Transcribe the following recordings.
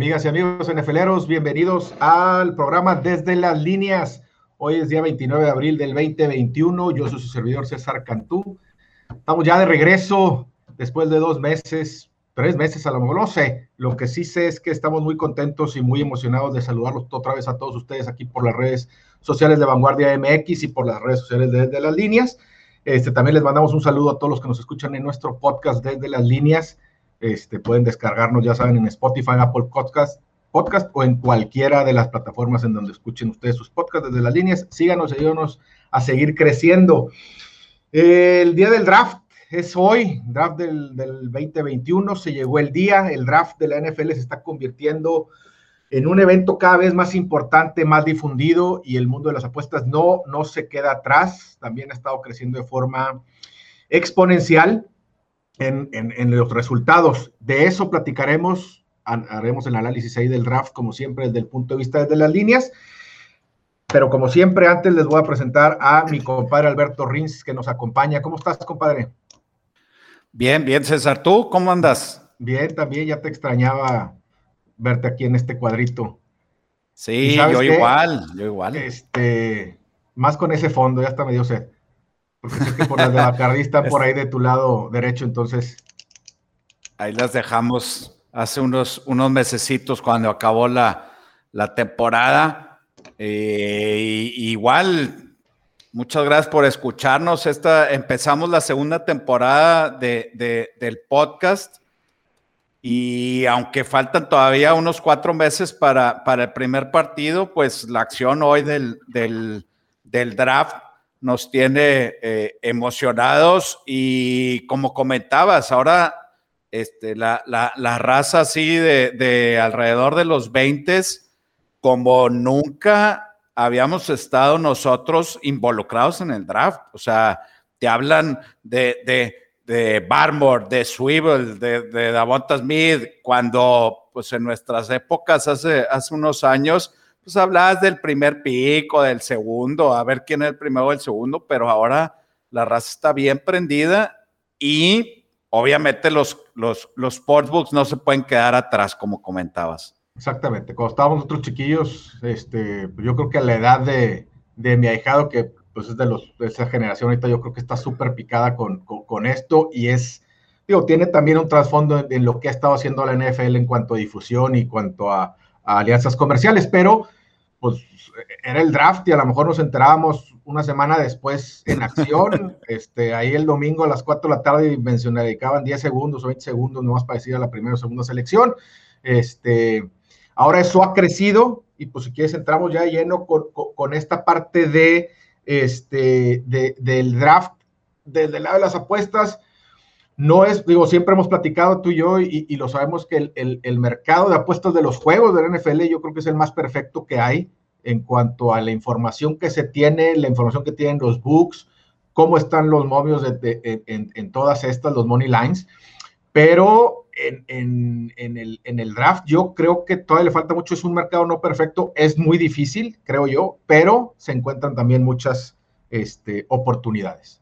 Amigas y amigos NFLeros, bienvenidos al programa Desde las Líneas. Hoy es día 29 de abril del 2021. Yo soy su servidor César Cantú. Estamos ya de regreso después de dos meses, tres meses a lo mejor, no sé. Lo que sí sé es que estamos muy contentos y muy emocionados de saludarlos otra vez a todos ustedes aquí por las redes sociales de Vanguardia MX y por las redes sociales de Desde las Líneas. Este, también les mandamos un saludo a todos los que nos escuchan en nuestro podcast Desde las Líneas. Este, pueden descargarnos, ya saben, en Spotify, Apple Podcast, podcast o en cualquiera de las plataformas en donde escuchen ustedes sus podcasts desde las líneas. Síganos, ayúdanos a seguir creciendo. El día del draft es hoy, draft del, del 2021, se llegó el día, el draft de la NFL se está convirtiendo en un evento cada vez más importante, más difundido y el mundo de las apuestas no, no se queda atrás, también ha estado creciendo de forma exponencial en, los resultados. De eso platicaremos, haremos el análisis ahí del draft, como siempre, desde el punto de vista de las líneas. Pero como siempre, antes les voy a presentar a mi compadre Alberto Rins, que nos acompaña. ¿Cómo estás, compadre? Bien, bien, César. ¿Tú cómo andas? Bien, también ya te extrañaba verte aquí en este cuadrito. Sí, yo igual, yo igual. Este, más con ese fondo, ya está medio sed. Porque sé que por de Bacardi están por ahí de tu lado derecho, entonces. Ahí las dejamos hace unos, unos mesecitos cuando acabó la, temporada. Eh, igual, muchas gracias por escucharnos. Esta, empezamos la segunda temporada del podcast. Y aunque faltan todavía unos cuatro meses para, para el primer partido, pues la acción hoy del, del, del draft nos tiene eh, emocionados y como comentabas, ahora este, la, raza así de, alrededor de los 20, como nunca habíamos estado nosotros involucrados en el draft. O sea, te hablan de, de, de Barmore, de Swivel, de, de Davonta Smith, cuando pues en nuestras épocas, hace, hace unos años, pues hablabas del primer pico, del segundo, a ver quién es el primero o el segundo, pero ahora la raza está bien prendida y obviamente los, los, los sportsbooks no se pueden quedar atrás, como comentabas. Exactamente, cuando estábamos nosotros chiquillos, este, pues yo creo que a la edad de, de mi ahijado, que pues es de, los, de esa generación ahorita, yo creo que está súper picada con, con, esto y es, digo, tiene también un trasfondo en, lo que ha estado haciendo la NFL en cuanto a difusión y cuanto a, alianzas comerciales, pero pues era el draft y a lo mejor nos enterábamos una semana después en acción, este, ahí el domingo a las 4 de la tarde mencioné, dedicaban 10 segundos o 20 segundos nomás para decir a la primera o segunda selección. Este, ahora eso ha crecido y pues si quieres entramos ya lleno con, esta parte de, este, del draft desde el lado de las apuestas no es, digo, siempre hemos platicado tú y yo y, lo sabemos que el, mercado de apuestas de los juegos del NFL yo creo que es el más perfecto que hay en cuanto a la información que se tiene, la información que tienen los books, cómo están los movios en, todas estas, los money lines. Pero en, el, en el draft yo creo que todavía le falta mucho, es un mercado no perfecto, es muy difícil, creo yo, pero se encuentran también muchas este, oportunidades.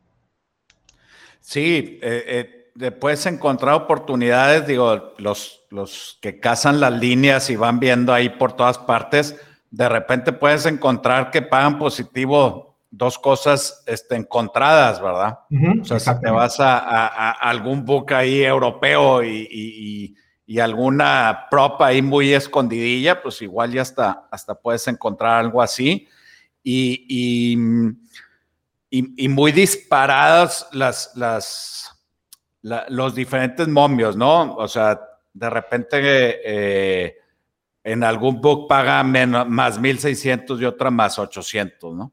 Sí, eh, eh puedes encontrar oportunidades, digo, los, los que cazan las líneas y van viendo ahí por todas partes, de repente puedes encontrar que pagan positivo dos cosas este, encontradas, ¿verdad? o sea, si te vas a, algún book ahí europeo y, alguna prop ahí muy escondidilla, pues igual ya hasta, hasta puedes encontrar algo así. Y, y muy disparadas las, las los diferentes momios, ¿no? O sea, de repente eh, en algún book paga menos, más 1600 y otra más 800, ¿no?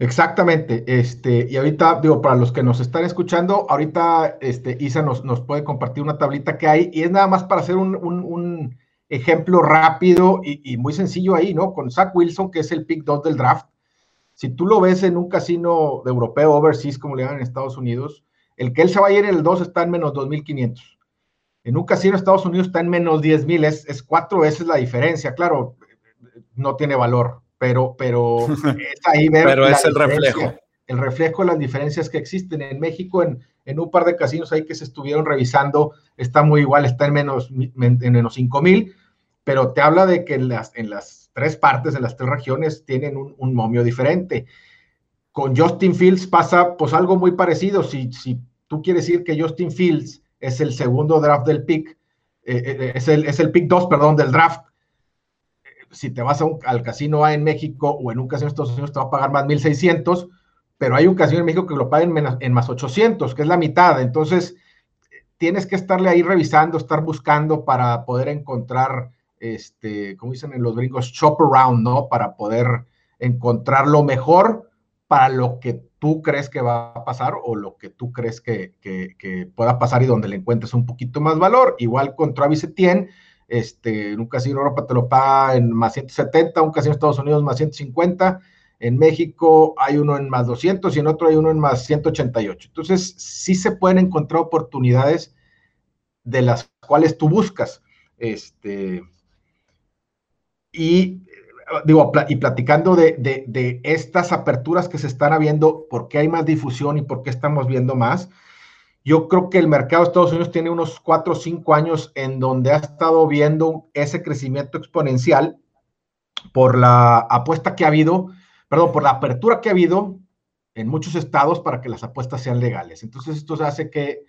Exactamente, este, y ahorita, digo, para los que nos están escuchando, ahorita este, Isa nos, nos puede compartir una tablita que hay y es nada más para hacer un, ejemplo rápido y, muy sencillo ahí, ¿no? Con Zach Wilson, que es el pick 2 del draft. Si tú lo ves en un casino de europeo, overseas, como le llaman en Estados Unidos, el que él se va a ir en el 2 está en menos 2.500. En un casino de Estados Unidos está en menos 10.000, es, es cuatro veces la diferencia. Claro, no tiene valor, pero, pero es ahí ver. pero es el reflejo. El reflejo de las diferencias que existen. En México, en, en, un par de casinos ahí que se estuvieron revisando, está muy igual, está en menos, en menos 5.000. pero te habla de que en las, en las tres partes, en las tres regiones, tienen un, momio diferente. Con Justin Fields pasa pues algo muy parecido. Si, si tú quieres decir que Justin Fields es el segundo draft del pick, eh, eh, es, el, es el pick 2, perdón, del draft, si te vas al casino A en México o en un casino de Estados Unidos te va a pagar más 1.600, pero hay un casino en México que lo paguen en más 800, que es la mitad. Entonces, tienes que estarle ahí revisando, estar buscando para poder encontrar, este, como dicen en los gringos, shop around, ¿no? Para poder encontrar lo mejor para lo que tú crees que va a pasar o lo que tú crees que, que, pueda pasar y donde le encuentres un poquito más valor. Igual con Travis Etienne, este, en un casino Europa te lo paga en más 170, un casino Estados Unidos más 150, en México hay uno en más 200 y en otro hay uno en más 188. Entonces, sí se pueden encontrar oportunidades de las cuales tú buscas. Este, y digo, y platicando de, de, estas aperturas que se están habiendo, por qué hay más difusión y por qué estamos viendo más, yo creo que el mercado de Estados Unidos tiene unos cuatro o cinco años en donde ha estado viendo ese crecimiento exponencial por la apuesta que ha habido, perdón, por la apertura que ha habido en muchos estados para que las apuestas sean legales. Entonces, esto hace que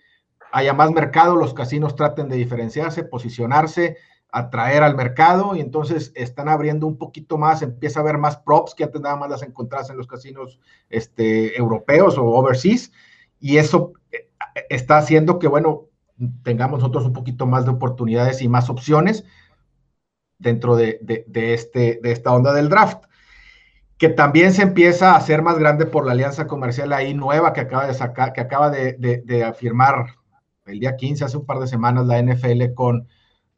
haya más mercado, los casinos traten de diferenciarse, posicionarse, atraer al mercado y entonces están abriendo un poquito más, empieza a haber más props que antes nada más las encontrás en los casinos este, europeos o overseas. Y eso está haciendo que, bueno, tengamos nosotros un poquito más de oportunidades y más opciones dentro de, este, de esta onda del draft, que también se empieza a hacer más grande por la alianza comercial ahí nueva que acaba de sacar, que acaba de, de afirmar el día 15, hace un par de semanas, la NFL con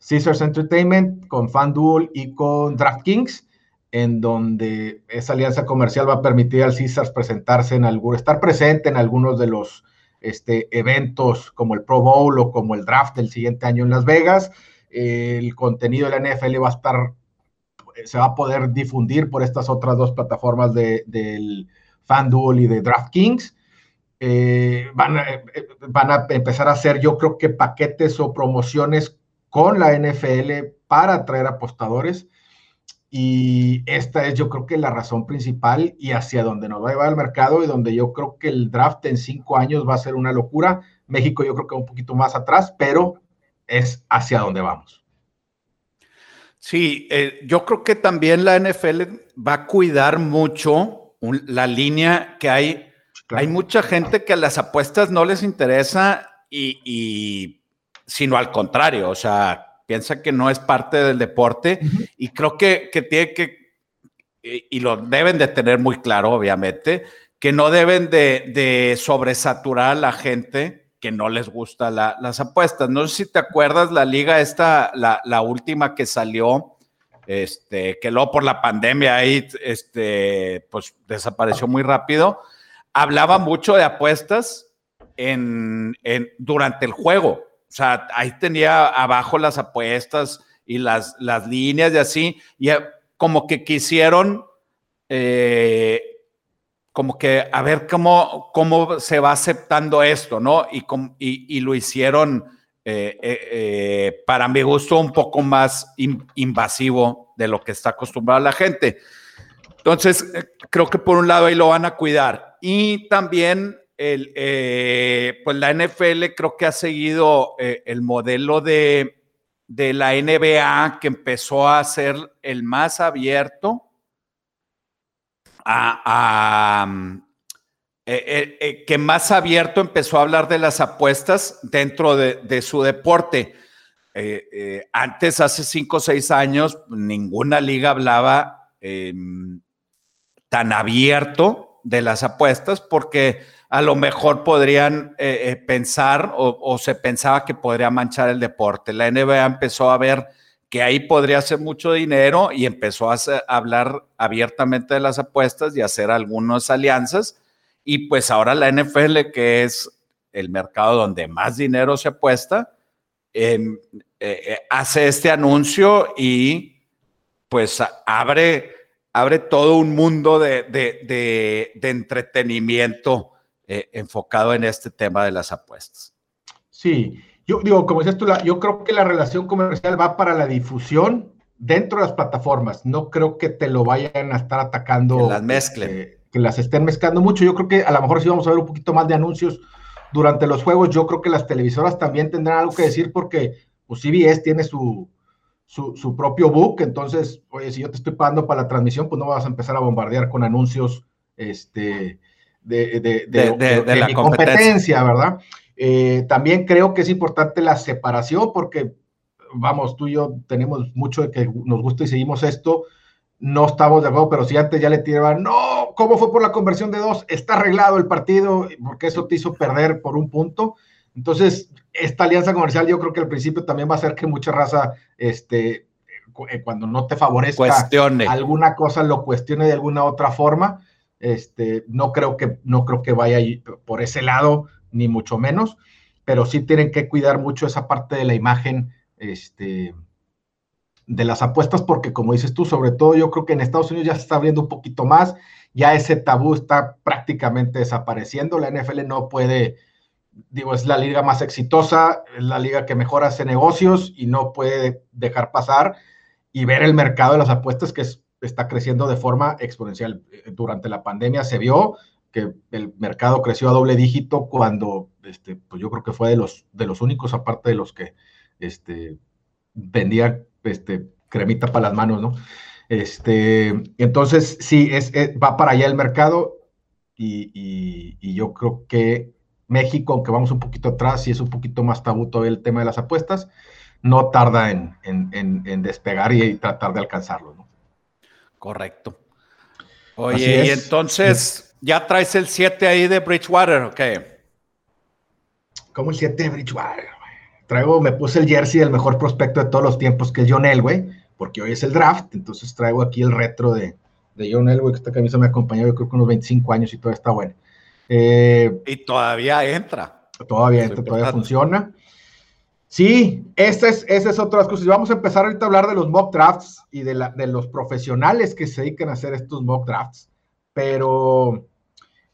Caesars Entertainment, con FanDuel y con DraftKings, en donde esa alianza comercial va a permitir al Caesars presentarse en algún, estar presente en algunos de los este, eventos como el Pro Bowl o como el draft del siguiente año en Las Vegas. el contenido de la NFL va a estar, se va a poder difundir por estas otras dos plataformas de, del FanDuel y de DraftKings. Eh, van, a, eh, van a empezar a hacer, yo creo que paquetes o promociones con la NFL para atraer apostadores. Y esta es yo creo que la razón principal y hacia donde nos va a llevar el mercado y donde yo creo que el draft en cinco años va a ser una locura. México yo creo que un poquito más atrás, pero es hacia donde vamos. Sí, eh, yo creo que también la NFL va a cuidar mucho la línea que hay. Hay mucha gente que a las apuestas no les interesa y, y sino al contrario, o sea, piensa que no es parte del deporte y creo que, que tiene que, y, lo deben de tener muy claro, obviamente, que no deben de, de sobresaturar a la gente que no les gusta las apuestas. No sé si te acuerdas la liga esta, la, la última que salió, este, que luego por la pandemia ahí, este, pues desapareció muy rápido. Hablaba mucho de apuestas en, en, durante el juego. O sea, ahí tenía abajo las apuestas y las, las líneas y así, y como que quisieron, eh, como que a ver cómo, cómo se va aceptando esto, ¿no? Y, y, lo hicieron, eh, eh, para mi gusto, un poco más invasivo de lo que está acostumbrada la gente. Entonces, creo que por un lado ahí lo van a cuidar. Y también eh, pues la NFL creo que ha seguido eh, el modelo de, la NBA que empezó a ser el más abierto eh, que más abierto empezó a hablar de las apuestas dentro de, su deporte. antes, hace cinco o seis años, ninguna liga hablaba em, tan abierto de las apuestas porque a lo mejor podrían eh, eh, pensar o, se pensaba que podría manchar el deporte. La NBA empezó a ver que ahí podría hacer mucho dinero y empezó a, hablar abiertamente de las apuestas y hacer algunas alianzas. Y pues ahora la NFL, que es el mercado donde más dinero se apuesta, em, eh, hace este anuncio y pues abre, abre todo un mundo de, de, de entretenimiento eh, enfocado en este tema de las apuestas. Sí, yo digo, como dices tú, yo creo que la relación comercial va para la difusión dentro de las plataformas. No creo que te lo vayan a estar atacando. Que las mezclen. Este, que las estén mezclando mucho. Yo creo que a lo mejor sí vamos a ver un poquito más de anuncios durante los juegos. Yo creo que las televisoras también tendrán algo que decir porque pues, CBS tiene su, su, propio book. Entonces, oye, si yo te estoy pagando para la transmisión, pues no vas a empezar a bombardear con anuncios este, de, de, la mi competencia, ¿verdad? Eh, también creo que es importante la separación porque, vamos, tú y yo tenemos mucho de que nos gusta y seguimos esto no estamos de acuerdo, pero si antes ya le tiraban, no, ¿cómo fue por la conversión de dos? Está arreglado el partido, porque eso te hizo perder por un punto. Entonces, esta alianza comercial yo creo que al principio también va a hacer que mucha raza, este, eh, cuando no te favorezca alguna cosa, lo cuestione de alguna otra forma. Este, no creo que, no creo que vaya por ese lado, ni mucho menos, pero sí tienen que cuidar mucho esa parte de la imagen, este, de las apuestas, porque como dices tú, sobre todo yo creo que en Estados Unidos ya se está abriendo un poquito más, ya ese tabú está prácticamente desapareciendo, la NFL no puede, digo, es la liga más exitosa, es la liga que mejor hace negocios y no puede dejar pasar y ver el mercado de las apuestas que está creciendo de forma exponencial. Durante la pandemia se vio que el mercado creció a doble dígito cuando, este, pues yo creo que fue de los, de los únicos, aparte de los que este, vendían este, cremita para las manos, ¿no? Este, entonces, sí, es, va para allá el mercado y, yo creo que México, aunque vamos un poquito atrás y es un poquito más tabú todavía el tema de las apuestas, no tarda en, despegar y, tratar de alcanzarlo, ¿no? Correcto. Oye, y entonces, ¿ya traes el 7 ahí de Bridgewater o qué? ¿Cómo el 7 de Bridgewater? traigo, me puse el jersey del mejor prospecto de todos los tiempos, que es John Elway, porque hoy es el draft, entonces traigo aquí el retro de, de John Elway, que esta camisa me acompañó yo creo que unos 25 años y todavía está bueno. Eh, y todavía entra. Todavía entra, todavía funciona. Sí, esa es, esa es otra de las cosas. Vamos a empezar ahorita a hablar de los mock drafts y de, la, de los profesionales que se dedican a hacer estos mock drafts, pero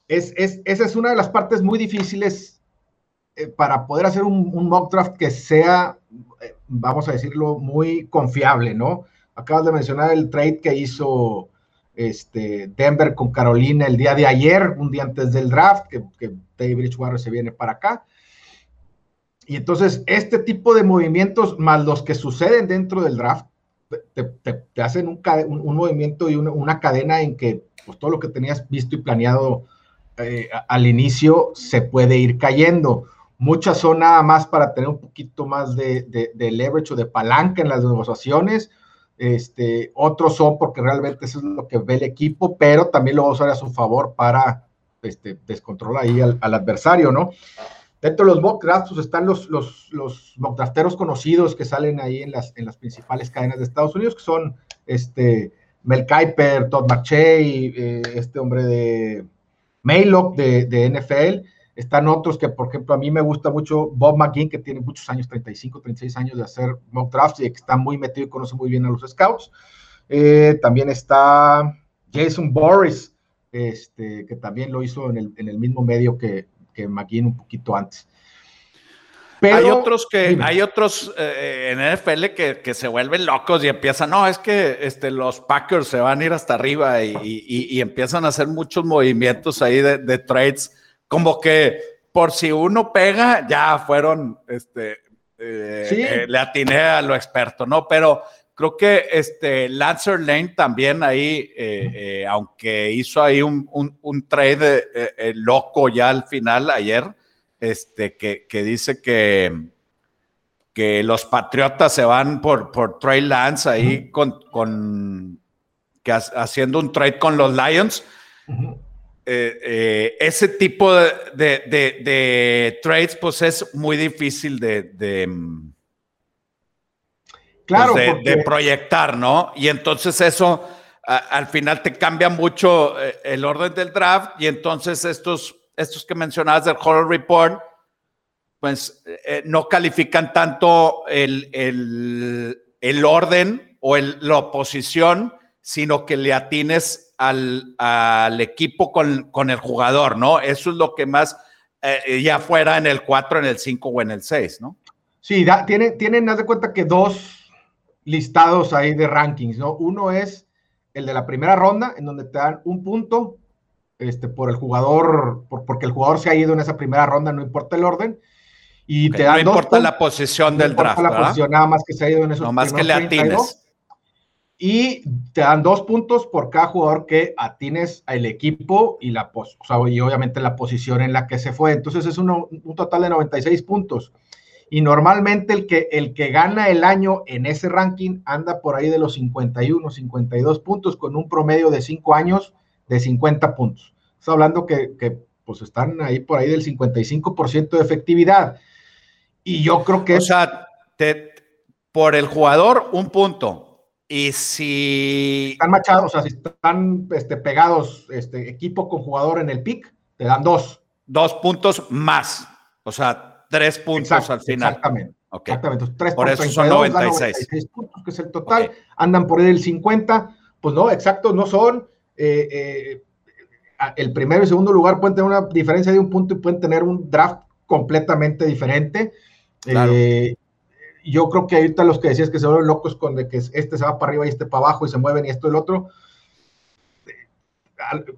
es, es, esa es una de las partes muy difíciles eh, para poder hacer un, mock draft que sea, eh, vamos a decirlo, muy confiable, ¿no? Acabas de mencionar el trade que hizo este, Denver con Carolina el día de ayer, un día antes del draft, que, David Bridgewater se viene para acá. Y entonces, este tipo de movimientos, más los que suceden dentro del draft, te, hacen un, movimiento y una, cadena en que pues, todo lo que tenías visto y planeado eh, al inicio se puede ir cayendo. Muchas son nada más para tener un poquito más de, de, leverage o de palanca en las negociaciones. Este, otros son porque realmente eso es lo que ve el equipo, pero también lo va a usar a su favor para este, descontrolar ahí al, adversario, ¿no? Dentro de los mock drafts pues, están los, los, los mock drafteros conocidos que salen ahí en las, en las principales cadenas de Estados Unidos, que son este, Mel Kiper, Todd McShay, eh, este hombre de Maylock de, de NFL están otros que, por ejemplo, a mí me gusta mucho Bob McGinn, que tiene muchos años, 35, 36 años de hacer mock drafts y que está muy metido y conoce muy bien a los scouts. Eh, también está Jason Boris, este, que también lo hizo en el, en el mismo medio que, que McGinn un poquito antes. hay otros que, hay otros eh, en NFL que, que, se vuelven locos y empiezan, no, es que este, los Packers se van a ir hasta arriba y, y, y empiezan a hacer muchos movimientos ahí de, de trades como que por si uno pega, ya fueron, este, eh, eh, le atiné a lo experto, ¿no? Pero creo que este Lancer Lane también ahí, eh, aunque hizo ahí un, un, trade loco ya al final ayer, este, que, que, dice que, que los Patriotas se van por, por Trey Lance ahí con, con que haciendo un trade con los Lions. Eh, eh, ese tipo de, trades, pues es muy difícil de, mm, claro, pues, de, proyectar, ¿no? Y entonces eso al final te cambia mucho eh, el orden del draft y entonces estos, estos que mencionabas del Horror Report, pues no califican tanto el, el, orden o la oposición, sino que le atines al, equipo con, el jugador, ¿no? Eso es lo que más, eh, ya fuera en el 4, en el 5 o en el 6, ¿no? Sí, tienen, tienen, haz de cuenta que dos listados ahí de rankings, ¿no? Uno es el de la primera ronda, en donde te dan un punto este, por el jugador, porque el jugador se ha ido en esa primera ronda, no importa el orden. Y te dan no importa la posición del draft. la posición, nada más que se ha ido en esos No más que le atines. Y te dan dos puntos por cada jugador que atines al equipo y la o sea, y obviamente la posición en la que se fue. Entonces es un total de 96 puntos. Y normalmente el que, el que gana el año en ese ranking anda por ahí de los 51, 52 puntos con un promedio de 5 años de 50 puntos. Está hablando que, que, pues están ahí por ahí del 55% de efectividad. Y yo creo que... O sea, te, por el jugador, un punto. Y si... Están machados, o sea, si están este, pegados este, equipo con jugador en el pick, te dan dos. Dos puntos más. O sea, tres puntos al final. Exactamente. Exactamente. tres por eso son 96. puntos, que es el total. Andan por ahí el 50. Pues no, exactos no son. Eh, eh, el primero y segundo lugar pueden tener una diferencia de un punto y pueden tener un draft completamente diferente. Eh, yo creo que ahorita los que decías que se vuelven locos con de que este se va para arriba y este para abajo y se mueven y esto y el otro,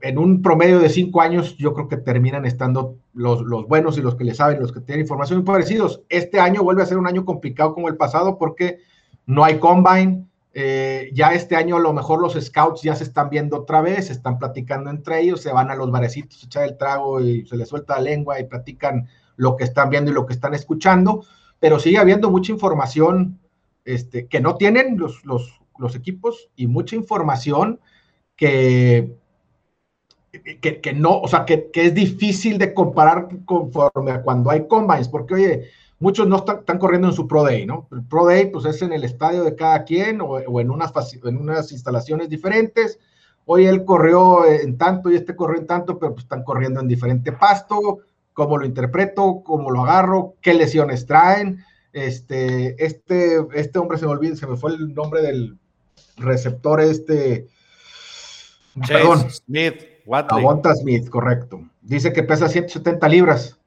en un promedio de cinco años, yo creo que terminan estando los, los, buenos y los que le saben, los que tienen información parecidos. Este año vuelve a ser un año complicado como el pasado porque no hay combine, eh, ya este año a lo mejor los scouts ya se están viendo otra vez, se están platicando entre ellos, se van a los barecitos, echar el trago y se les suelta la lengua y platican lo que están viendo y lo que están escuchando, pero sigue habiendo mucha información este, que no tienen los, los, los equipos y mucha información que, que, que no, o sea, que, que, es difícil de comparar conforme a cuando hay combines, porque oye, muchos no están, corriendo en su Pro Day, ¿no? El Pro Day, pues es en el estadio de cada quien o, en, unas, en unas instalaciones diferentes. Hoy él corrió en tanto y este corrió en tanto, pero pues están corriendo en diferente pasto. ¿Cómo lo interpreto? ¿Cómo lo agarro? ¿Qué lesiones traen? Este, este, este hombre se me olvidó, se me fue el nombre del receptor, este. perdón. Smith, Watley. Smith, correcto. Dice que pesa 170 libras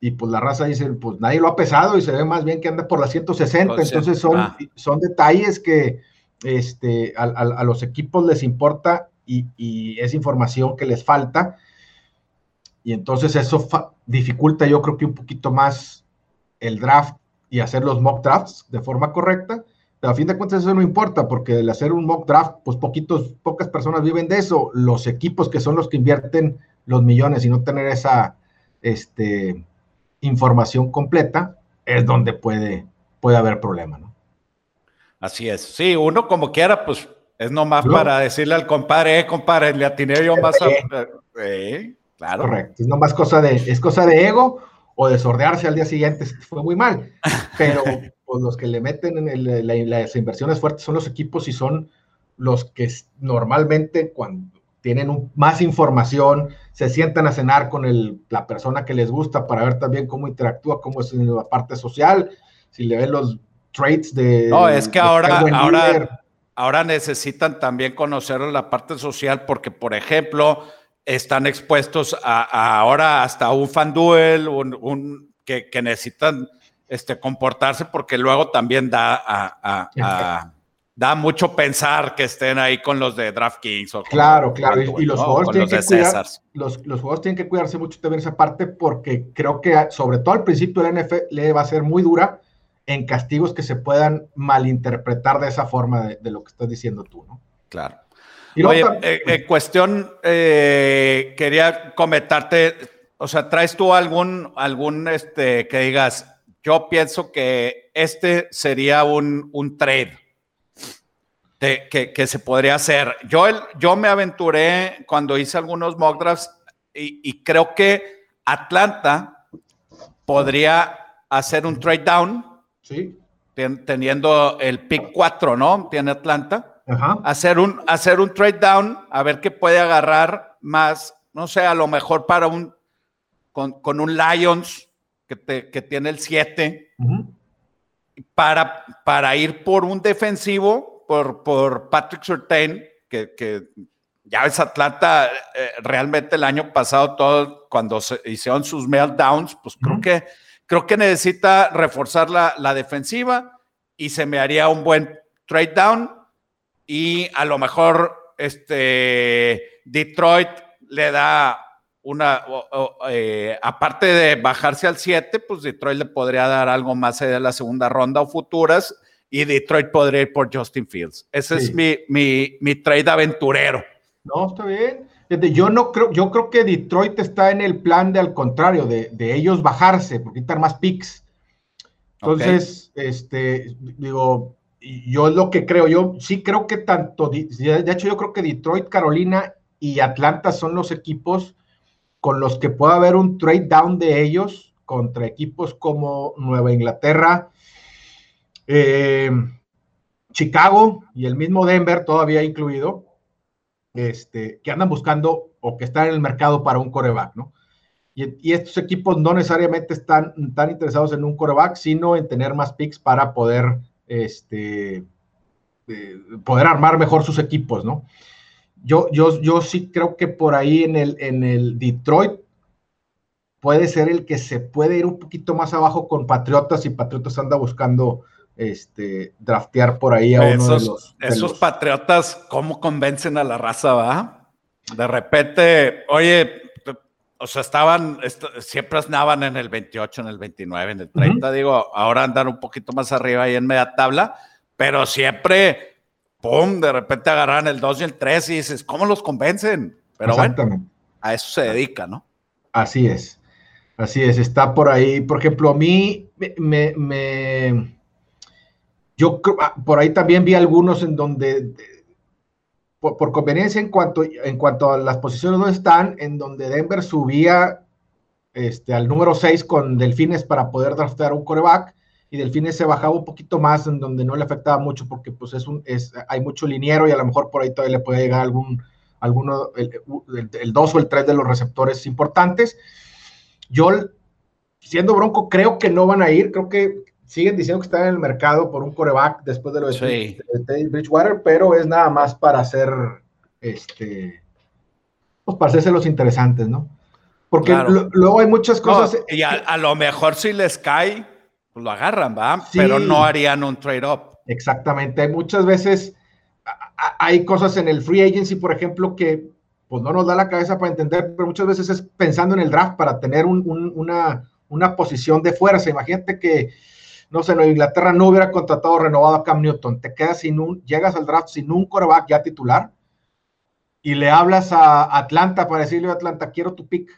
y pues la raza dice, pues nadie lo ha pesado y se ve más bien que anda por las 160, entonces son, ah. son detalles que este, a, los equipos les importa y, es información que les falta, y entonces eso dificulta yo creo que un poquito más el draft y hacer los mock drafts de forma correcta, pero a fin de cuentas eso no importa, porque el hacer un mock draft, pues poquitos, pocas personas viven de eso, los equipos que son los que invierten los millones y no tener esa, este, información completa, es donde puede, puede haber problema, ¿no? Así es. Sí, uno como quiera, pues es nomás para decirle al compadre, eh, compadre, le atiné yo más a... Eh, claro. Correcto, es nomás cosa de, es cosa de ego o de sordearse al día siguiente, fue muy mal. Pero pues, los que le meten en las inversiones fuertes son los equipos y son los que normalmente cuando tienen más información, se sientan a cenar con el, la persona que les gusta para ver también cómo interactúa, cómo es en la parte social, si le ven los traits de... No, es que ahora, ahora, ahora necesitan también conocer la parte social porque, por ejemplo, están expuestos a, ahora hasta un fan duel, un, que, necesitan este, comportarse porque luego también da a da mucho pensar que estén ahí con los de DraftKings. O claro, claro. y, los, jugadores tienen que cuidar, los, jugadores tienen que cuidarse mucho también esa parte porque creo que sobre todo al principio la NFL va a ser muy dura en castigos que se puedan malinterpretar de esa forma de, lo que estás diciendo tú, ¿no? Claro. Oye, eh, en cuestión, eh, quería comentarte, o sea, ¿traes tú algún, algún, este, que digas, yo pienso que este sería un, un trade? que, se podría hacer. Yo, yo me aventuré cuando hice algunos mock drafts y, creo que Atlanta podría hacer un trade down. Sí. Teniendo el pick 4, ¿no? Tiene Atlanta. Hacer, un, hacer un trade down, a ver qué puede agarrar más, no sé, a lo mejor para un, con, un Lions que, que tiene el 7, para, para ir por un defensivo por, Patrick Surtain, que, ya ves Atlanta, eh, realmente el año pasado, todo, cuando se hicieron sus meltdowns, pues creo, que, creo que necesita reforzar la, defensiva y se me haría un buen trade down y a lo mejor este Detroit le da una, eh, aparte de bajarse al 7, pues Detroit le podría dar algo más allá de la segunda ronda o futuras y Detroit podría ir por Justin Fields. Ese es mi, mi, mi, trade aventurero. No, está bien. Yo no creo, yo creo que Detroit está en el plan de al contrario, de, de ellos bajarse, porque quitar más picks. Entonces, este, digo, yo lo que creo, yo sí creo que tanto, de hecho yo creo que Detroit, Carolina y Atlanta son los equipos con los que puede haber un trade down de ellos contra equipos como Nueva Inglaterra, eh, Chicago y el mismo Denver todavía incluido, este, que andan buscando o que están en el mercado para un coreback, ¿no? Y, estos equipos no necesariamente están tan interesados en un coreback, sino en tener más picks para poder, este, eh, poder armar mejor sus equipos, ¿no? Yo, yo, yo sí creo que por ahí en el, en el Detroit puede ser el que se puede ir un poquito más abajo con Patriotas y Patriotas anda buscando este, draftear por ahí a uno de los. esos Patriotas, ¿cómo convencen a la raza, va? De repente, oye, o sea, estaban, siempre andaban en el 28, en el 29, en el 30, digo, ahora andan un poquito más arriba ahí en media tabla, pero siempre ¡pum! De repente agarran el 2 y el 3 y dices, ¿cómo los convencen? Pero bueno, a eso se dedica, ¿no? Así es, así es, está por ahí. Por ejemplo, a mí me, me, yo ah, por ahí también vi algunos en donde, por, conveniencia en cuanto, en cuanto a las posiciones donde están, en donde Denver subía este, al número 6 con Delfines para poder draftear un coreback y Delfines se bajaba un poquito más en donde no le afectaba mucho porque pues es un, es, hay mucho liniero y a lo mejor por ahí todavía le puede llegar algún, alguno, el 2 o el 3 de los receptores importantes. Yo, siendo bronco, creo que no van a ir, creo que siguen diciendo que están en el mercado por un coreback después de lo de, Bridgewater, pero es nada más para hacer, este, pues para hacerse los interesantes, ¿no? Porque luego hay muchas cosas. y a, lo mejor si les cae, pues lo agarran, ¿va? Pero no harían un trade-up. Exactamente. Muchas veces hay cosas en el free agency, por ejemplo, que pues no nos da la cabeza para entender, pero muchas veces es pensando en el draft para tener una, una posición de fuerza. Imagínate que, no sé, Nueva Inglaterra no hubiera contratado renovado a Cam Newton. Te quedas sin un, llegas al draft sin un coreback ya titular y le hablas a Atlanta para decirle a Atlanta, quiero tu pick.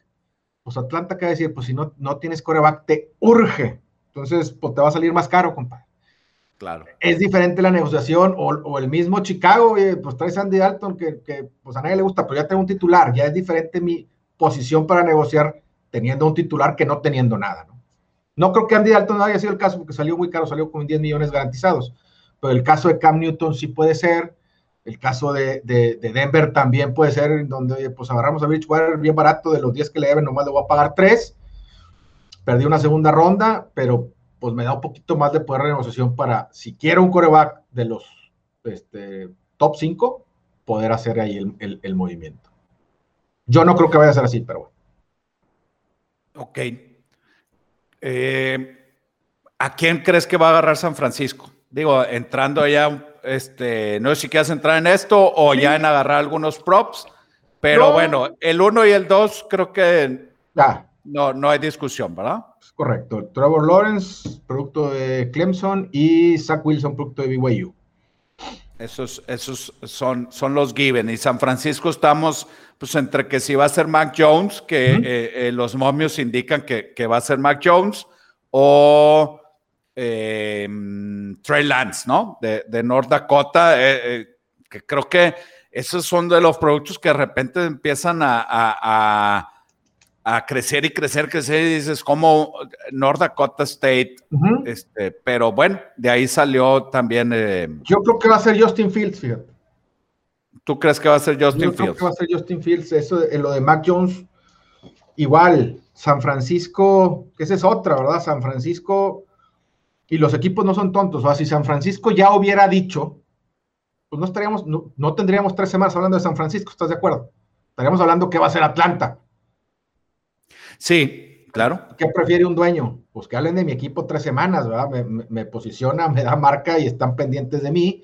Pues Atlanta, ¿qué decir? Pues si no, no tienes coreback, te urge entonces, pues te va a salir más caro, compadre. Claro. Es diferente la negociación o, el mismo Chicago, pues trae Sandy Dalton que, pues a nadie le gusta, pero ya tengo un titular, ya es diferente mi posición para negociar teniendo un titular que no teniendo nada, ¿no? No creo que Andy Dalton haya sido el caso porque salió muy caro, salió con 10 millones garantizados, pero el caso de Cam Newton sí puede ser, el caso de, Denver también puede ser, donde pues agarramos a Bridgewater bien barato, de los 10 que le deben, nomás le voy a pagar 3, Perdí una segunda ronda, pero pues me da un poquito más de poder de negociación para, si quiero un coreback de los este, top 5, poder hacer ahí el, movimiento. Yo no creo que vaya a ser así, pero bueno. Ok. Eh, ¿A quién crees que va a agarrar San Francisco? Digo, entrando allá, este, no sé si quieres entrar en esto o ya en agarrar algunos props, pero bueno, el 1 y el 2 creo que. No, no hay discusión, ¿verdad? Correcto. Trevor Lawrence, producto de Clemson, y Zach Wilson, producto de BYU. Esos, esos son, son los given. Y San Francisco estamos, pues, entre que si va a ser Mac Jones, que eh, eh, los momios indican que, va a ser Mac Jones, o eh, Trey Lance, ¿no? De, North Dakota, que creo que esos son de los productos que de repente empiezan a a crecer y crecer, crecer, y dices, como North Dakota State, este, pero bueno, de ahí salió también. Eh, Yo creo que va a ser Justin Fields, fíjate. ¿Tú crees que va a ser Justin Yo Fields? Creo que va a ser Justin Fields, eso, en lo de Mac Jones, igual, San Francisco, que esa es otra, ¿verdad? San Francisco, y los equipos no son tontos, o sea, si San Francisco ya hubiera dicho, pues no estaríamos, no, no tendríamos tres semanas hablando de San Francisco, ¿estás de acuerdo? Estaríamos hablando que va a ser Atlanta Sí, claro. ¿Qué prefiere un dueño? Pues que hablen de mi equipo tres semanas, ¿verdad? Me, posiciona, me da marca y están pendientes de mí.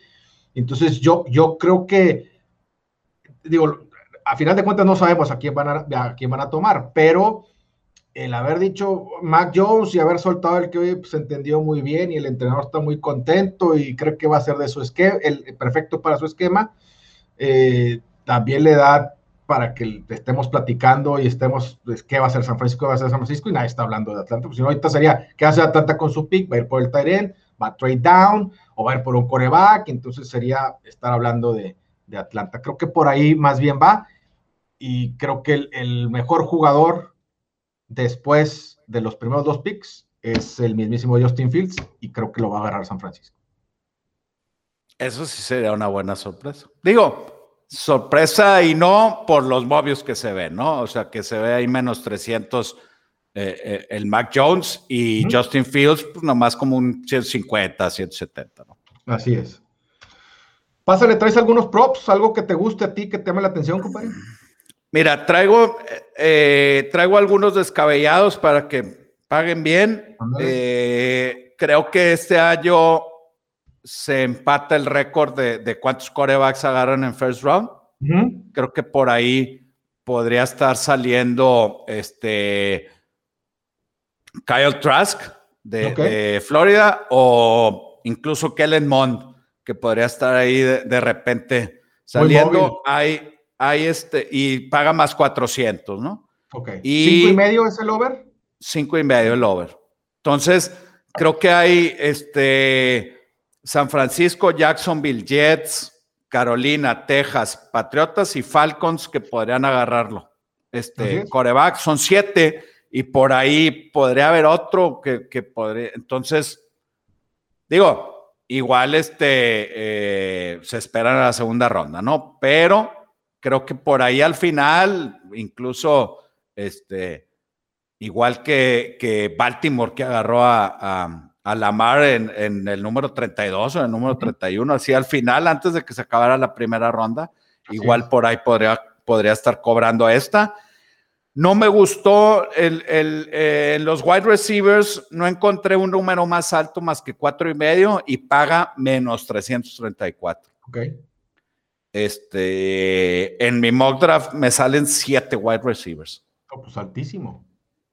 Entonces yo, yo creo que, digo, a final de cuentas no sabemos a quién van a, a quién van a tomar, pero el haber dicho Mac Jones y haber soltado el que pues, se entendió muy bien y el entrenador está muy contento y cree que va a ser de su esquema, el, perfecto para su esquema, eh, también le da para que estemos platicando y estemos, pues, ¿qué va a hacer San Francisco? ¿Qué va a hacer San Francisco? Y nadie está hablando de Atlanta, pues si no, ahorita sería, ¿qué hace Atlanta con su pick? ¿Va a ir por el Tyrell? ¿Va a trade down? ¿O va a ir por un coreback? Entonces sería estar hablando de, de Atlanta. Creo que por ahí más bien va y creo que el, el mejor jugador después de los primeros dos picks es el mismísimo Justin Fields y creo que lo va a agarrar San Francisco. Eso sí sería una buena sorpresa. Digo, sorpresa y no por los movios que se ven, ¿no? O sea, que se ve ahí menos 300 eh, eh, el Mac Jones y Justin Fields, pues nomás como un 150, 170, ¿no? Así es. Pásale, traes algunos props, algo que te guste a ti, que te llame la atención, compadre. Mira, traigo, eh, traigo algunos descabellados para que paguen bien. Creo que este año se empata el récord de, cuántos corebacks agarran en first round. Creo que por ahí podría estar saliendo este Kyle Trask de, Florida o incluso Kellen Mond, que podría estar ahí de, repente saliendo. Hay hay este, y paga más 400, ¿no? Ok. Y ¿Cinco y medio es el over? Cinco y medio el over. Entonces, creo que hay este San Francisco, Jacksonville, Jets, Carolina, Texas, Patriotas y Falcons que podrían agarrarlo. Este, coreback son siete y por ahí podría haber otro que, que podría. Entonces, digo, igual este eh, se espera en la segunda ronda, ¿no? Pero creo que por ahí al final, incluso este, igual que, que Baltimore que agarró a, a, Lamar en, el número 32 o en el número 31, así al final, antes de que se acabara la primera ronda, igual por ahí podría, podría estar cobrando esta. No me gustó el, el, eh, los wide receivers, no encontré un número más alto más que cuatro y medio y paga menos 334. Ok. Este, en mi mock draft me salen siete wide receivers. Oh, pues altísimo.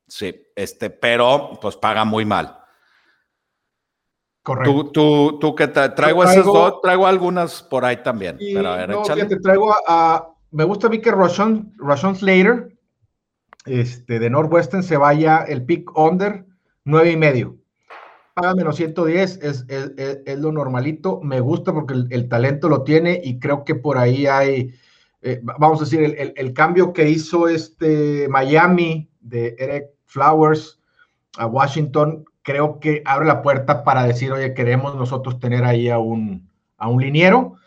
Sí, este, pero pues paga muy mal. Correcto. Tú, tú, tú que traigo, esas dos, traigo algunas por ahí también. pero a ver, no, te traigo a, me gusta a mí que Rashon, Slater, este, de Northwestern se vaya el pick under nueve y medio paga menos 110, es, es, es, lo normalito. Me gusta porque el, talento lo tiene y creo que por ahí hay, eh, vamos a decir, el, el, cambio que hizo este Miami de Eric Flowers a Washington, creo que abre la puerta para decir, oye, queremos nosotros tener ahí a un, a un liniero.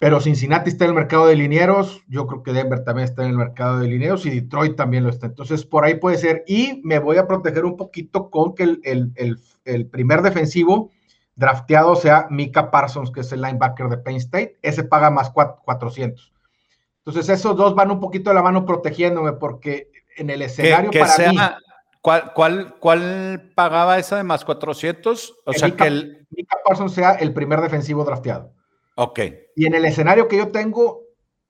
Pero Cincinnati está en el mercado de linieros, yo creo que Denver también está en el mercado de linieros y Detroit también lo está. Entonces, por ahí puede ser. Y me voy a proteger un poquito con que el, el el primer defensivo drafteado sea Mika Parsons, que es el linebacker de Penn State, ese paga más 400. Entonces esos dos van un poquito de la mano protegiéndome porque en el escenario para mí... ¿cuál, cuál, cuál pagaba esa de más 400? O sea que el... Mika Parsons sea el primer defensivo drafteado. Ok. Y en el escenario que yo tengo,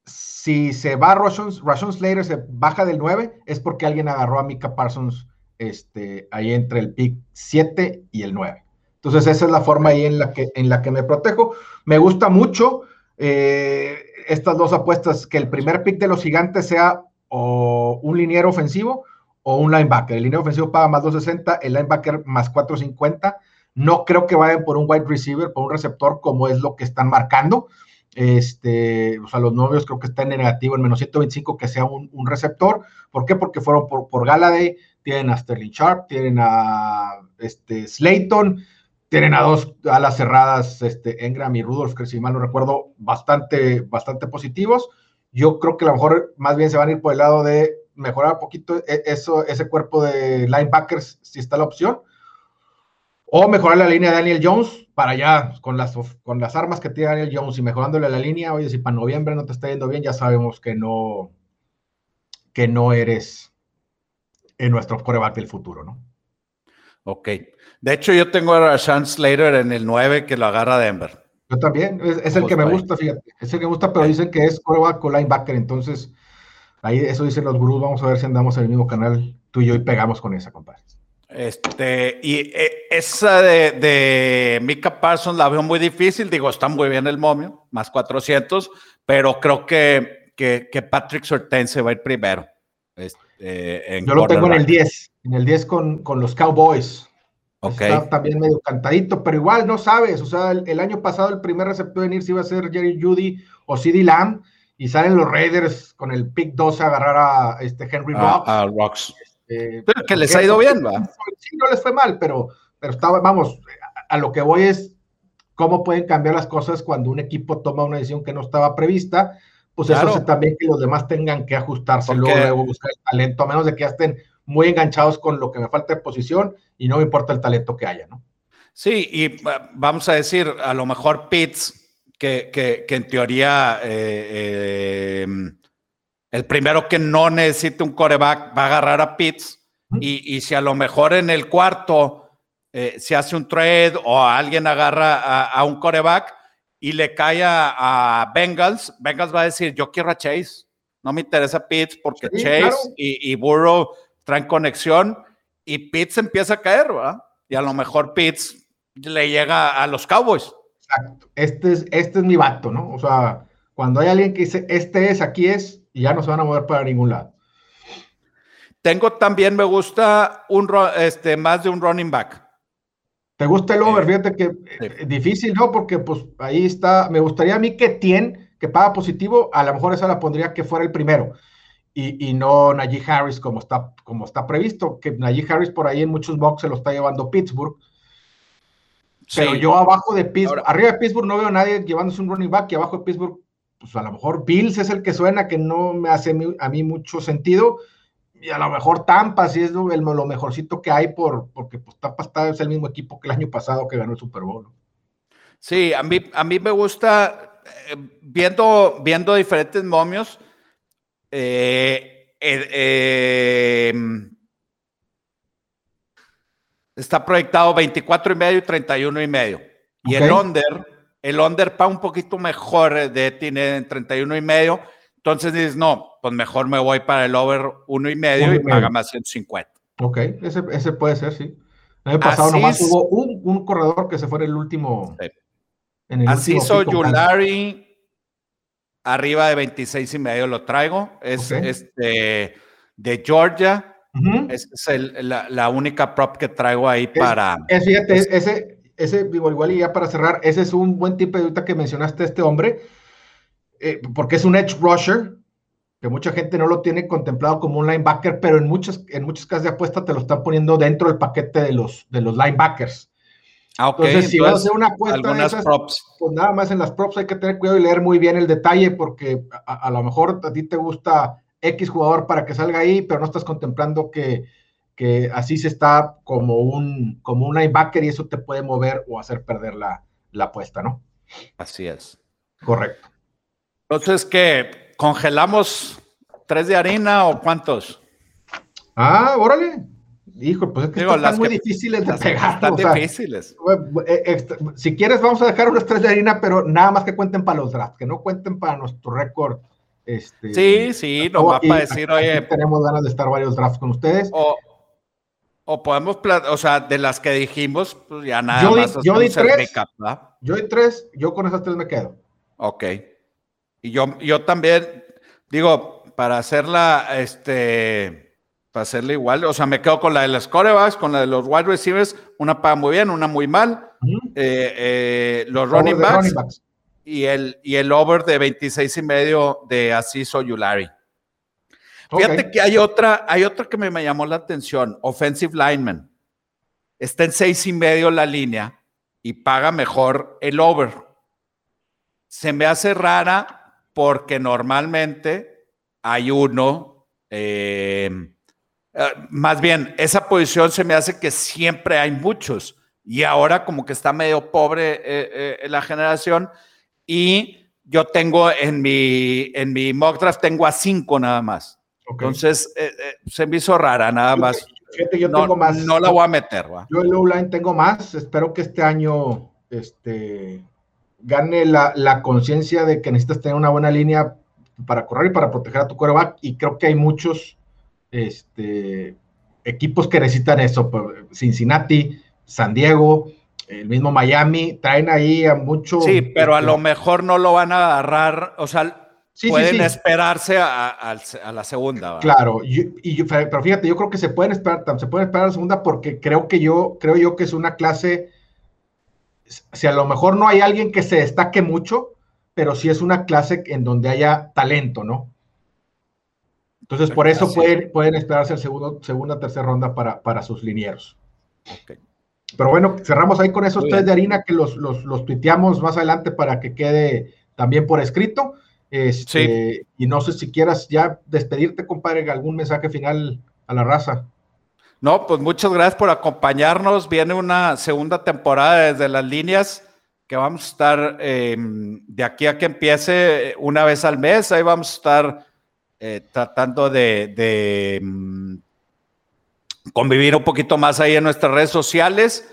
si se va Rashon, Slater, se baja del 9, es porque alguien agarró a Mika Parsons este, ahí entre el pick 7 y el 9. Entonces esa es la forma ahí en la que, en la que me protejo. Me gusta mucho eh, estas dos apuestas, que el primer pick de los gigantes sea o un liniero ofensivo o un linebacker. El liniero ofensivo paga más 260, el linebacker más 450. No creo que vayan por un wide receiver, por un receptor, como es lo que están marcando. Este, o sea, los novios creo que están en negativo, en menos 125 que sea un, receptor. ¿Por qué? Porque fueron por, por Galaday, tienen a Sterling Sharp, tienen a este, Slayton, tienen a dos alas cerradas, este, Engram y Rudolph, que si mal no recuerdo, bastante, bastante positivos. Yo creo que a lo mejor más bien se van a ir por el lado de mejorar un poquito e, eso, ese cuerpo de linebackers, si está la opción, o mejorar la línea de Daniel Jones para allá, con las, con las armas que tiene Daniel Jones y mejorándole la línea. Oye, si para noviembre no te está yendo bien, ya sabemos que no, que no eres en nuestro coreback del futuro, ¿no? Ok. De hecho, yo tengo a Rashan Slater en el 9 que lo agarra Denver. Yo también, es, el que me gusta, fíjate, es el que me gusta, pero dicen que es coreback o linebacker, entonces ahí eso dicen los gurús, vamos a ver si andamos en el mismo canal tú y yo y pegamos con esa, compadre. Este, y eh, esa de, de Mika Parsons la veo muy difícil, digo, está muy bien el momio, más 400, pero creo que, que, que Patrick Surtain se va a ir primero. Este, Yo lo tengo en el 10, en el 10 con, con los Cowboys. Está también medio cantadito, pero igual no sabes. O sea, el, año pasado el primer receptor en si iba a ser Jerry Judy o CD Lamb y salen los Raiders con el pick 12 a agarrar a este Henry Rocks. A, Rocks. Este, pero que les ha ido bien, ¿va? Sí, no les fue mal, pero, pero estaba, vamos, a, lo que voy es cómo pueden cambiar las cosas cuando un equipo toma una decisión que no estaba prevista. Pues eso hace también que los demás tengan que ajustarse luego, buscar el talento, a menos de que ya estén muy enganchados con lo que me falta de posición y no me importa el talento que haya, ¿no? Sí, y vamos a decir, a lo mejor Pitts, que, que, en teoría eh, eh, el primero que no necesite un coreback va a agarrar a Pitts, y, y, si a lo mejor en el cuarto eh, se hace un trade o alguien agarra a, un coreback y le cae a, Bengals, Bengals va a decir, yo quiero a Chase, no me interesa Pitts porque Chase y, y Burrow traen conexión y Pitts empieza a caer, ¿verdad? Y a lo mejor Pitts le llega a los Cowboys. Exacto. Este es, este es mi vato, ¿no? O sea, cuando hay alguien que dice, este es, aquí es, y ya no se van a mover para ningún lado. Tengo también, me gusta un, este, más de un running back. ¿Te gusta el over? Fíjate que eh, difícil, ¿no? Porque pues ahí está, me gustaría a mí que Tien, que paga positivo, a lo mejor esa la pondría que fuera el primero y, no Najee Harris como está, como está previsto, que Najee Harris por ahí en muchos boxes se lo está llevando Pittsburgh. Pero yo abajo de Pittsburgh, arriba de Pittsburgh no veo a nadie llevándose un running back y abajo de Pittsburgh, pues a lo mejor Bills es el que suena que no me hace a mí mucho sentido. Y a lo mejor Tampa sí es lo, lo mejorcito que hay por, porque pues Tampa está, es el mismo equipo que el año pasado que ganó el Super Bowl. Sí, a mí, a mí me gusta, eh, viendo, viendo diferentes momios, eh, eh, em, está proyectado 24 y medio y 31 y medio. Y el under, el under para un poquito mejor de tiene 31 y medio. Entonces dices, no, pues mejor me voy para el over 1 y medio y, paga más 150. Ok, ese, ese puede ser, sí. El año pasado nomás hubo un, un, corredor que se fue en el último. En el Así soy Yulari arriba de 26 y medio lo traigo. Es este de Georgia. Es la, única prop que traigo ahí para. Es, fíjate, ese, ese, igual y ya para cerrar, ese es un buen tipo de ahorita que mencionaste este hombre, eh, porque es un edge rusher, que mucha gente no lo tiene contemplado como un linebacker, pero en muchas, en muchas casas de apuesta te lo están poniendo dentro del paquete de los, de los linebackers. Ah, Entonces, si vas a hacer una apuesta esas, props. pues nada más en las props hay que tener cuidado y leer muy bien el detalle, porque a, lo mejor a ti te gusta X jugador para que salga ahí, pero no estás contemplando que, que así se está como un, como un linebacker y eso te puede mover o hacer perder la, la apuesta, ¿no? Así es. Correcto. Entonces, ¿qué? ¿Congelamos tres de harina o cuántos? Ah, órale. Hijo, pues es que están muy difíciles de pegar. Están difíciles. Eh, si quieres, vamos a dejar unos tres de harina, pero nada más que cuenten para los drafts, que no cuenten para nuestro récord. Este, sí, sí, nos va para decir, oye. Tenemos ganas de estar varios drafts con ustedes. O, o podemos, o sea, de las que dijimos, pues ya nada más. yo di tres. yo di tres, yo con esas tres me quedo. Ok. Y yo, yo también, digo, para hacerla, este para hacerle igual. O sea, me quedo con la de las corebacks, con la de los wide receivers, una paga muy bien, una muy mal. Eh, eh, los running backs, Y, el, y el over de 26 y medio de Asís Yulari. Fíjate que hay otra, hay otra que me, me, llamó la atención, offensive lineman. Está en seis y medio la línea y paga mejor el over. Se me hace rara porque normalmente hay uno eh, eh, más bien, esa posición se me hace que siempre hay muchos y ahora como que está medio pobre eh, eh, la generación y yo tengo en mi, en mi mock draft tengo a cinco nada más. Entonces se me hizo rara nada más. yo no, tengo más. No la voy a meter. Yo en low line tengo más. Espero que este año este, gane la, conciencia de que necesitas tener una buena línea para correr y para proteger a tu quarterback. Y creo que hay muchos este, equipos que necesitan eso. Cincinnati, San Diego, el mismo Miami, traen ahí a muchos. Sí, pero a lo mejor no lo van a agarrar, o sea, pueden esperarse a, la segunda. Claro, y, pero fíjate, yo creo que se pueden esperar, se pueden esperar a la segunda porque creo que yo, creo yo que es una clase, si a lo mejor no hay alguien que se destaque mucho, pero sí es una clase en donde haya talento, ¿no? Entonces, por eso pueden, pueden esperarse el segundo, segunda, tercera ronda para, para sus linieros. Pero bueno, cerramos ahí con esos tres de harina que los, los, tuiteamos más adelante para que quede también por escrito. Este, Y no sé si quieras ya despedirte, compadre, algún mensaje final a la raza. No, pues muchas gracias por acompañarnos. Viene una segunda temporada desde las líneas que vamos a estar em, de aquí a que empiece una vez al mes. Ahí vamos a estar eh, tratando de, em, convivir un poquito más ahí en nuestras redes sociales.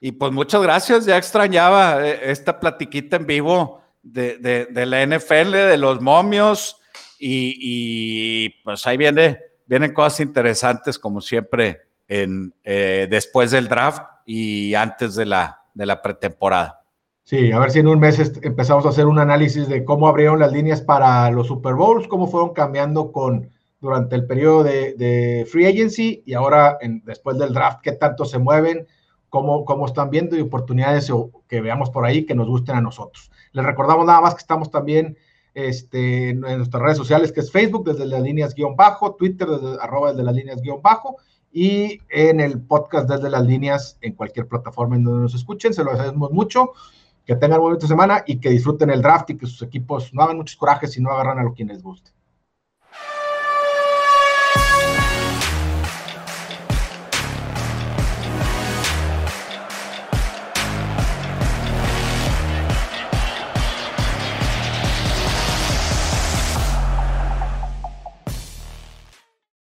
Y pues muchas gracias, ya extrañaba eh, esta platiquita en vivo de, de, la NFL, de los momios, y, pues ahí viene, vienen cosas interesantes como siempre en, eh, después del draft y antes de la, de la pretemporada. Sí, a ver si en un mes empezamos a hacer un análisis de cómo abrieron las líneas para los Super Bowls, cómo fueron cambiando con durante el periodo de, free agency y ahora después del draft, qué tanto se mueven, cómo, cómo están viendo y oportunidades que veamos por ahí que nos gusten a nosotros. Les recordamos nada más que estamos también este, en nuestras redes sociales, que es Facebook desde las líneas guion bajo, Twitter desde arroba desde las líneas guion bajo y en el podcast desde las líneas en cualquier plataforma en donde nos escuchen. Se lo agradecemos mucho. Que tengan un bonito semana y que disfruten el draft y que sus equipos no hagan muchos corajes y no agarran a lo que les guste.